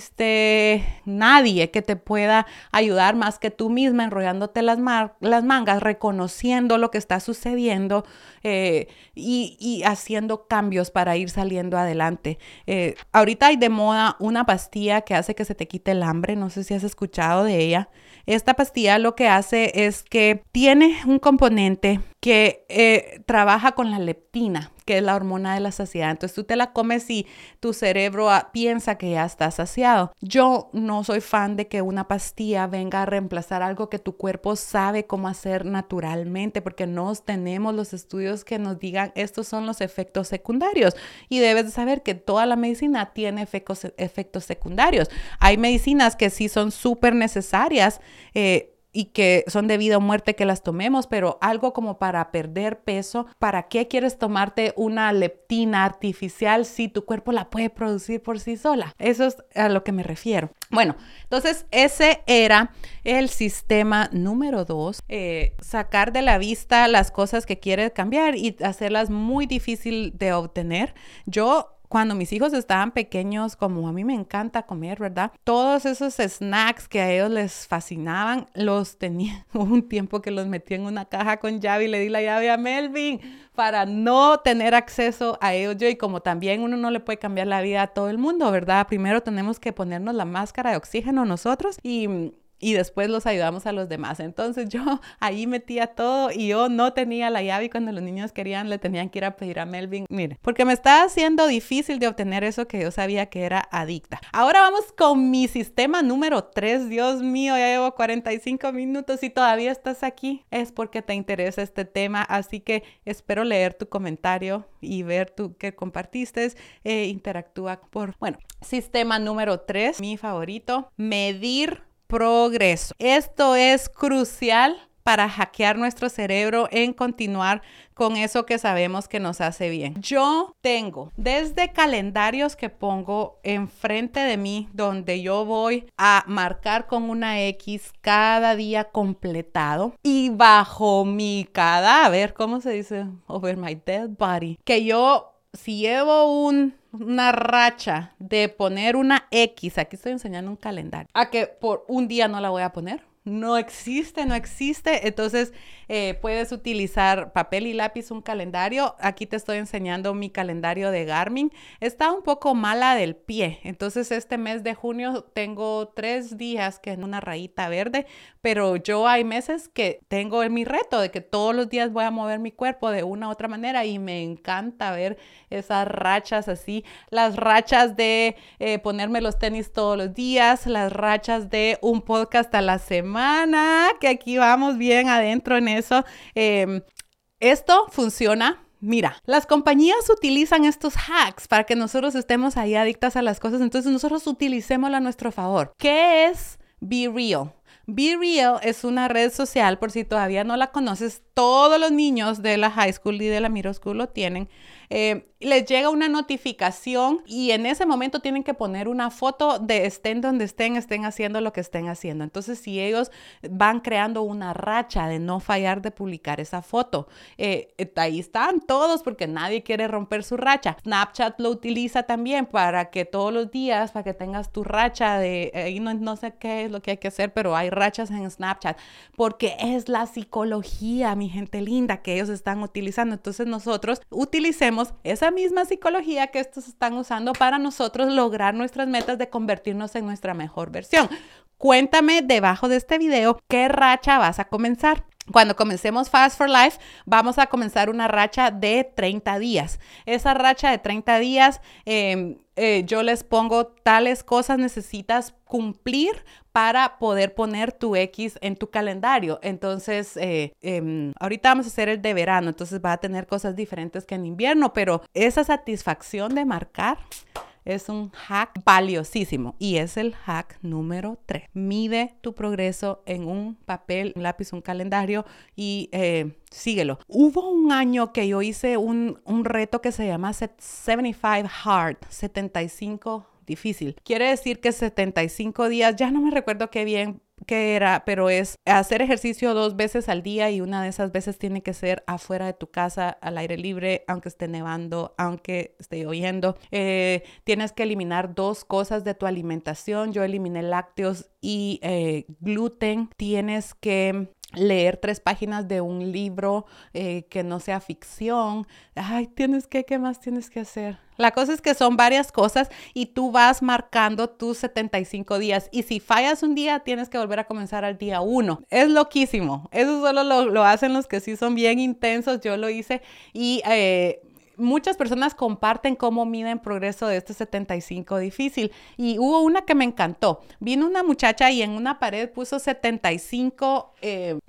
nadie que te pueda ayudar más que tú misma enrollándote las, las mangas, reconociendo lo que está sucediendo eh, y, haciendo cambios para ir saliendo adelante. Eh, ahorita hay de moda una pastilla que hace que se te quite el hambre, no sé si has escuchado de ella. Esta pastilla lo que hace es que tiene un componente que eh, trabaja con la leptina, que es la hormona de la saciedad. Entonces tú te la comes y tu cerebro ah, piensa que ya está saciado. Yo no soy fan de que una pastilla venga a reemplazar algo que tu cuerpo sabe cómo hacer naturalmente, porque no tenemos los estudios que nos digan estos son los efectos secundarios. Y debes de saber que toda la medicina tiene efectos, efectos secundarios. Hay medicinas que sí son súper necesarias. Eh, y que son de vida o muerte que las tomemos, pero algo como para perder peso, ¿para qué quieres tomarte una leptina artificial si tu cuerpo la puede producir por sí sola? Eso es a lo que me refiero. Bueno, entonces ese era el sistema número dos, eh, sacar de la vista las cosas que quieres cambiar y hacerlas muy difícil de obtener. Yo cuando mis hijos estaban pequeños, como a mí me encanta comer, ¿verdad? Todos esos snacks que a ellos les fascinaban, los tenía. Un tiempo que los metí en una caja con llave y le di la llave a Melvin para no tener acceso a ellos. Yo, y como también uno no le puede cambiar la vida a todo el mundo, ¿verdad? Primero tenemos que ponernos la máscara de oxígeno nosotros y y después los ayudamos a los demás. Entonces yo ahí metía todo y yo no tenía la llave y cuando los niños querían le tenían que ir a pedir a Melvin, mire, porque me estaba haciendo difícil de obtener eso que yo sabía que era adicta. Ahora vamos con mi sistema número 3. Dios mío, ya llevo 45 minutos y todavía estás aquí. Es porque te interesa este tema, así que espero leer tu comentario y ver tú que compartiste. e interactúa por, bueno, sistema número 3, mi favorito, medir progreso. Esto es crucial para hackear nuestro cerebro en continuar con eso que sabemos que nos hace bien. Yo tengo desde calendarios que pongo enfrente de mí donde yo voy a marcar con una X cada día completado y bajo mi cadáver, ¿cómo se dice? Over my dead body, que yo si llevo un una racha de poner una X, aquí estoy enseñando un calendario, a que por un día no la voy a poner. No existe, no existe. Entonces, eh, puedes utilizar papel y lápiz, un calendario. Aquí te estoy enseñando mi calendario de Garmin. Está un poco mala del pie. Entonces este mes de junio tengo tres días que en una rayita verde, pero yo hay meses que tengo en mi reto de que todos los días voy a mover mi cuerpo de una u otra manera y me encanta ver esas rachas así, las rachas de eh, ponerme los tenis todos los días, las rachas de un podcast a la semana, que aquí vamos bien adentro en eso. Em, esto funciona Mira, las compañías utilizan estos hacks para que nosotros estemos ahí adictas a las cosas, entonces nosotros utilicémoslo a nuestro favor. ¿Qué es Be Real? Be Real es una red social, por si todavía no la conoces, todos los niños de la high school y de la middle school lo tienen. Eh, les llega una notificación y en ese momento tienen que poner una foto de estén donde estén, estén haciendo lo que estén haciendo. Entonces, si ellos van creando una racha de no fallar de publicar esa foto, eh, eh, ahí están todos porque nadie quiere romper su racha. Snapchat lo utiliza también para que todos los días, para que tengas tu racha de, ahí no, no sé qué es lo que hay que hacer, pero hay rachas en Snapchat porque es la psicología, mi gente linda, que ellos están utilizando. Entonces, nosotros utilicemos esa misma psicología que estos están usando para nosotros lograr nuestras metas de convertirnos en nuestra mejor versión. Cuéntame debajo de este video qué racha vas a comenzar. Cuando comencemos Fast for Life, vamos a comenzar una racha de 30 días. Esa racha de 30 días, em, eh, yo les pongo tales cosas necesitas cumplir para poder poner tu X en tu calendario. Entonces, eh, em, ahorita vamos a hacer el de verano, entonces va a tener cosas diferentes que en invierno, pero esa satisfacción de marcar es un hack valiosísimo y es el hack número 3. Mide tu progreso en un papel, un lápiz, un calendario y eh, síguelo. Hubo un año que yo hice un, un reto que se llama 75 Hard, 75 difícil. Quiere decir que 75 días, ya no me recuerdo qué bien que era, pero es hacer ejercicio dos veces al día y una de esas veces tiene que ser afuera de tu casa, al aire libre, aunque esté nevando, aunque esté lloviendo. Eh, tienes que eliminar dos cosas de tu alimentación. Yo eliminé lácteos y eh, gluten. Tienes que leer tres páginas de un libro eh, que no sea ficción. Ay, tienes que, ¿qué más tienes que hacer? La cosa es que son varias cosas y tú vas marcando tus 75 días. Y si fallas un día, tienes que volver a comenzar al día uno. Es loquísimo. Eso solo lo, hacen los que sí son bien intensos. Yo lo hice y eh, muchas personas comparten cómo miden progreso de este 75 difícil. Y hubo una que me encantó. Vino una muchacha y en una pared puso 75 eh,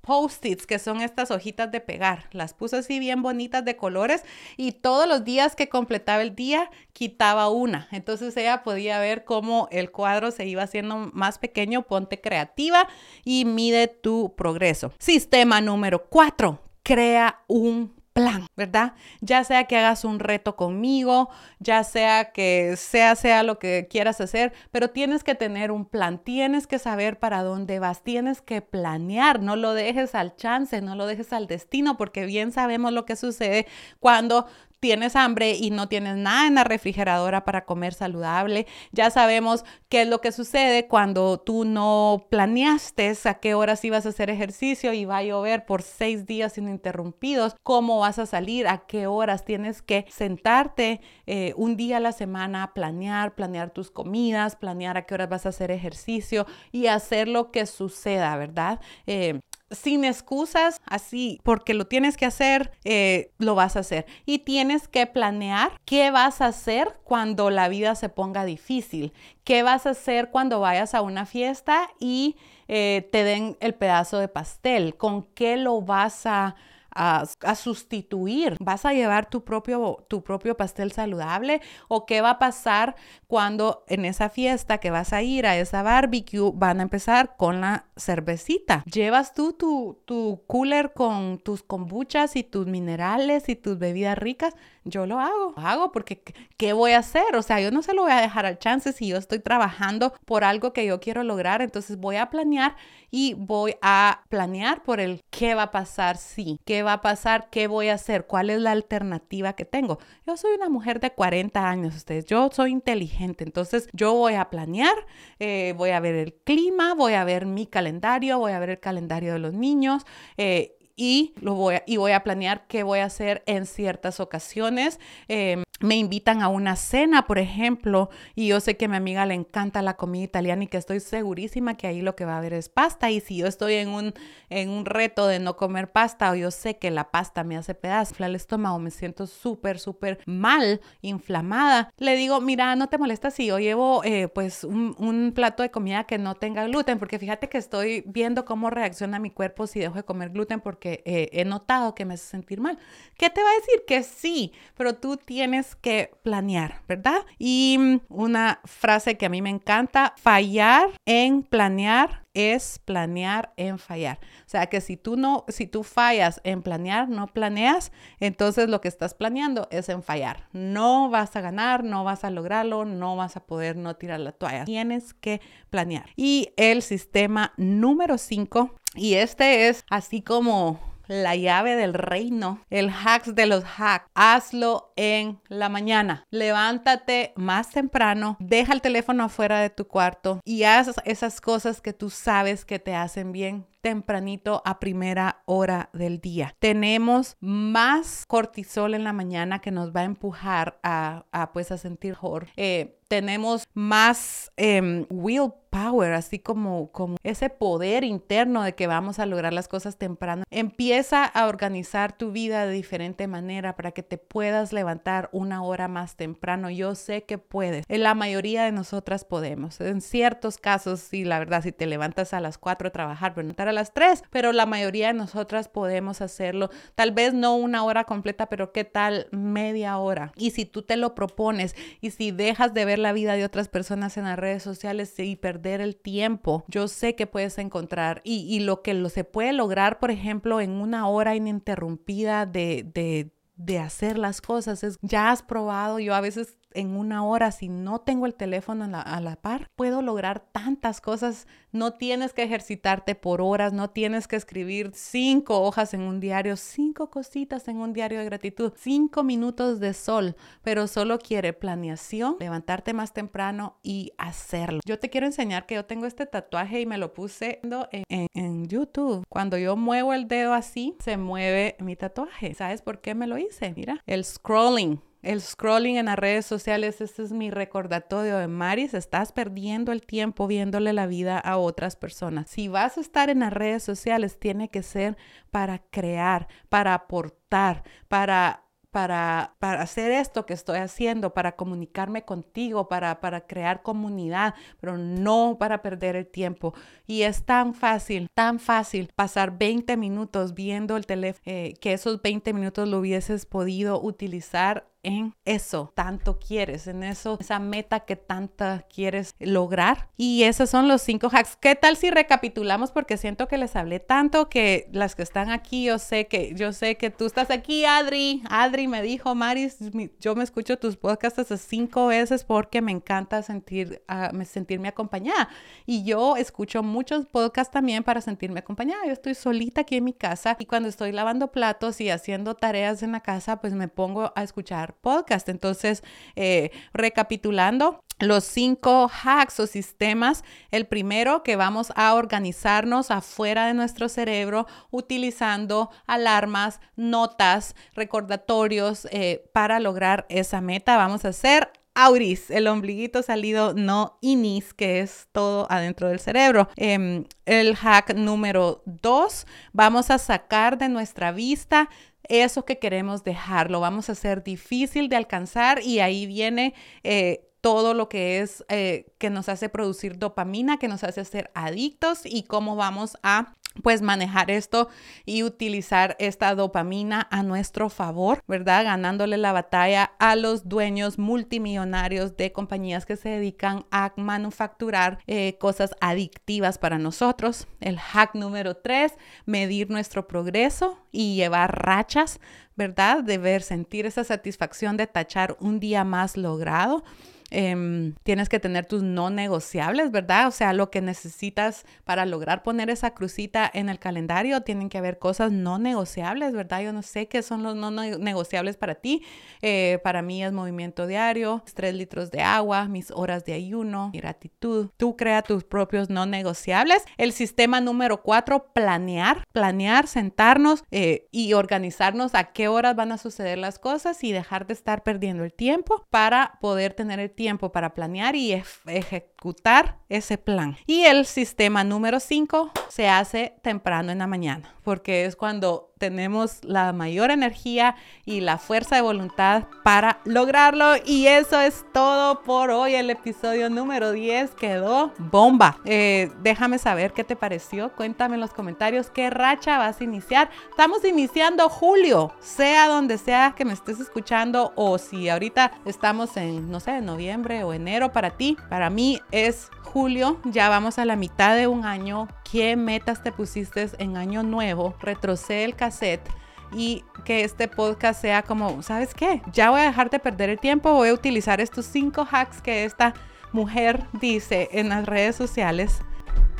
post-its, que son estas hojitas de pegar. Las puso así bien bonitas de colores y todos los días que completaba el día quitaba una. Entonces ella podía ver cómo el cuadro se iba haciendo más pequeño. Ponte creativa y mide tu progreso. Sistema número 4. Crea un plan, ¿verdad? Ya sea que hagas un reto conmigo, ya sea que sea sea lo que quieras hacer, pero tienes que tener un plan, tienes que saber para dónde vas, tienes que planear, no lo dejes al chance, no lo dejes al destino, porque bien sabemos lo que sucede cuando tienes hambre y no tienes nada en la refrigeradora para comer saludable. Ya sabemos qué es lo que sucede cuando tú no planeaste a qué horas ibas a hacer ejercicio y va a llover por seis días ininterrumpidos. ¿Cómo vas a salir? ¿A qué horas? Tienes que sentarte eh, un día a la semana, planear, planear tus comidas, planear a qué horas vas a hacer ejercicio y hacer lo que suceda, ¿verdad? Eh, sin excusas, así, porque lo tienes que hacer, eh, lo vas a hacer. Y tienes que planear qué vas a hacer cuando la vida se ponga difícil, qué vas a hacer cuando vayas a una fiesta y eh, te den el pedazo de pastel, con qué lo vas a a, sustituir? ¿Vas a llevar tu propio, tu propio pastel saludable? ¿O qué va a pasar cuando en esa fiesta que vas a ir a esa barbecue van a empezar con la cervecita? ¿Llevas tú tu, tu cooler con tus kombuchas y tus minerales y tus bebidas ricas? Yo lo hago, hago porque ¿qué voy a hacer? O sea, yo no se lo voy a dejar al chance si yo estoy trabajando por algo que yo quiero lograr, entonces voy a planear y voy a planear por el qué va a pasar si, qué va a pasar, qué voy a hacer, cuál es la alternativa que tengo. Yo soy una mujer de 40 años, ustedes, yo soy inteligente, entonces yo voy a planear, eh, voy a ver el clima, voy a ver mi calendario, voy a ver el calendario de los niños. Eh, y, lo voy a, y voy a planear qué voy a hacer en ciertas ocasiones. Em, me invitan a una cena, por ejemplo, y yo sé que a mi amiga le encanta la comida italiana y que estoy segurísima que ahí lo que va a haber es pasta. Y si yo estoy en un, en un reto de no comer pasta o yo sé que la pasta me hace pedazos el estómago, me siento súper, súper mal, inflamada, le digo, mira, no te molesta si yo llevo eh, pues un, un, plato de comida que no tenga gluten, porque fíjate que estoy viendo cómo reacciona mi cuerpo si dejo de comer gluten porque eh, he notado que me hace sentir mal. ¿Qué te va a decir? Que sí, pero tú tienes que planear, ¿verdad? Y mm, una frase que a mí me encanta, fallar en planear es planear en fallar. O sea que si tú no, si tú fallas en planear, no planeas, entonces lo que estás planeando es en fallar. No vas a ganar, no vas a lograrlo, no vas a poder no tirar la toalla. Tienes que planear. Y el sistema número 5, y este es así como la llave del reino, el hacks de los hacks. Hazlo en la mañana. Levántate más temprano, deja el teléfono afuera de tu cuarto y haz esas cosas que tú sabes que te hacen bien tempranito a primera hora del día. Tenemos más cortisol en la mañana que nos va a empujar a, pues a sentir mejor. Eh, tenemos más eh, willpower, así como, como ese poder interno de que vamos a lograr las cosas temprano. Empieza a organizar tu vida de diferente manera para que te puedas levantar una hora más temprano. Yo sé que puedes. En la mayoría de nosotras podemos. En ciertos casos, sí, la verdad, si te levantas a las 4 a trabajar, pero a las 3, pero la mayoría de nosotras podemos hacerlo. Tal vez no una hora completa, pero ¿qué tal media hora? Y si tú te lo propones y si dejas de ver la vida de otras personas en las redes sociales y perder el tiempo, yo sé que puedes encontrar y, lo que lo, se puede lograr, por ejemplo, en una hora ininterrumpida de, de de hacer las cosas. Es, ya has probado, yo a veces en una hora, si no tengo el teléfono a la par, puedo lograr tantas cosas. No tienes que ejercitarte por horas, no tienes que escribir cinco hojas en un diario, cinco cositas en un diario de gratitud, cinco minutos de sol, pero solo quiere planeación, levantarte más temprano y hacerlo. Yo te quiero enseñar que yo tengo este tatuaje y me lo puse en, en YouTube. Cuando yo muevo el dedo así, se mueve mi tatuaje. ¿Sabes por qué me lo hice? Mira, el scrolling el scrolling en las redes sociales, este es mi recordatorio de Maris, estás perdiendo el tiempo viéndole la vida a otras personas. Si vas a estar en las redes sociales, tiene que ser para crear, para aportar, para para, para, hacer esto que estoy haciendo, para comunicarme contigo, para, para crear comunidad, pero no para perder el tiempo. Y es tan fácil, tan fácil pasar 20 minutos viendo el teléfono, eh, que esos 20 minutos lo hubieses podido utilizar en eso tanto quieres, en eso, esa meta que tanta quieres lograr. Y esos son los cinco hacks. ¿Qué tal si recapitulamos? Porque siento que les hablé tanto que las que están aquí, yo sé que, yo sé que tú estás aquí, Adri. Adri me dijo, Maris, yo me escucho tus podcasts hasta cinco veces porque me encanta sentir, uh, sentirme acompañada. Y yo escucho muchos podcasts también para sentirme acompañada. Yo estoy solita aquí en mi casa y cuando estoy lavando platos y haciendo tareas en la casa, pues me pongo a escuchar podcast. Entonces, eh, recapitulando, los cinco hacks o sistemas. El primero, que vamos a organizarnos afuera de nuestro cerebro utilizando alarmas, notas, recordatorios eh, para lograr esa meta. Vamos a hacer auris, el ombliguito salido, no inis, que es todo adentro del cerebro. Em, el hack número dos, vamos a sacar de nuestra vista eso que queremos dejar, lo vamos a hacer difícil de alcanzar y ahí viene eh, todo lo que es eh, que nos hace producir dopamina, que nos hace ser adictos y cómo vamos a pues manejar esto y utilizar esta dopamina a nuestro favor, ¿verdad? Ganándole la batalla a los dueños multimillonarios de compañías que se dedican a manufacturar eh, cosas adictivas para nosotros. El hack número tres, medir nuestro progreso y llevar rachas, ¿verdad? De ver, sentir esa satisfacción de tachar un día más logrado. Em, tienes que tener tus no negociables, ¿verdad? O sea, lo que necesitas para lograr poner esa crucita en el calendario, tienen que haber cosas no negociables, ¿verdad? Yo no sé qué son los no negociables para ti. Eh, para mí es movimiento diario, tres litros de agua, mis horas de ayuno, gratitud. Tú crea tus propios no negociables. El sistema número cuatro, planear, planear, sentarnos eh, y organizarnos a qué horas van a suceder las cosas y dejar de estar perdiendo el tiempo para poder tener el tiempo para planear y ejecutar ese plan. Y el sistema número 5 se hace temprano en la mañana, porque es cuando tenemos la mayor energía y la fuerza de voluntad para lograrlo. Y eso es todo por hoy. El episodio número 10 quedó bomba. Eh, déjame saber qué te pareció. Cuéntame en los comentarios qué racha vas a iniciar. Estamos iniciando julio, sea donde sea que me estés escuchando o si ahorita estamos en, no sé, noviembre o enero para ti. Para mí es julio, ya vamos a la mitad de un año. ¿Qué metas te pusiste en año nuevo? Retrocede el cassette y que este podcast sea como, ¿sabes qué? Ya voy a dejarte perder el tiempo, voy a utilizar estos cinco hacks que esta mujer dice en las redes sociales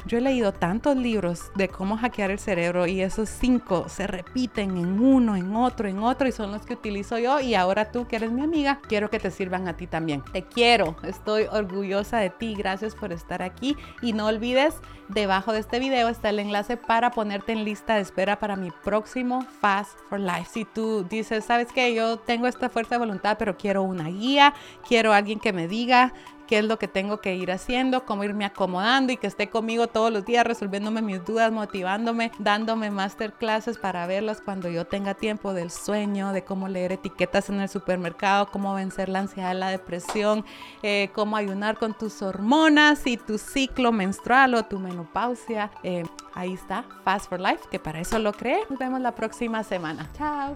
yo he leído tantos libros de cómo hackear el cerebro y esos cinco se repiten en uno, en otro, en otro y son los que utilizo yo y ahora tú que eres mi amiga, quiero que te sirvan a ti también. Te quiero, estoy orgullosa de ti, gracias por estar aquí y no olvides, debajo de este video está el enlace para ponerte en lista de espera para mi próximo Fast for Life. Si tú dices, sabes que yo tengo esta fuerza de voluntad, pero quiero una guía, quiero alguien que me diga qué es lo que tengo que ir haciendo, cómo irme acomodando y que esté conmigo todos los días resolviéndome mis dudas, motivándome, dándome masterclasses para verlas cuando yo tenga tiempo del sueño, de cómo leer etiquetas en el supermercado, cómo vencer la ansiedad, la depresión, eh, cómo ayunar con tus hormonas y tu ciclo menstrual o tu menopausia. Eh, ahí está, Fast for Life, que para eso lo creé. Nos vemos la próxima semana. Chao.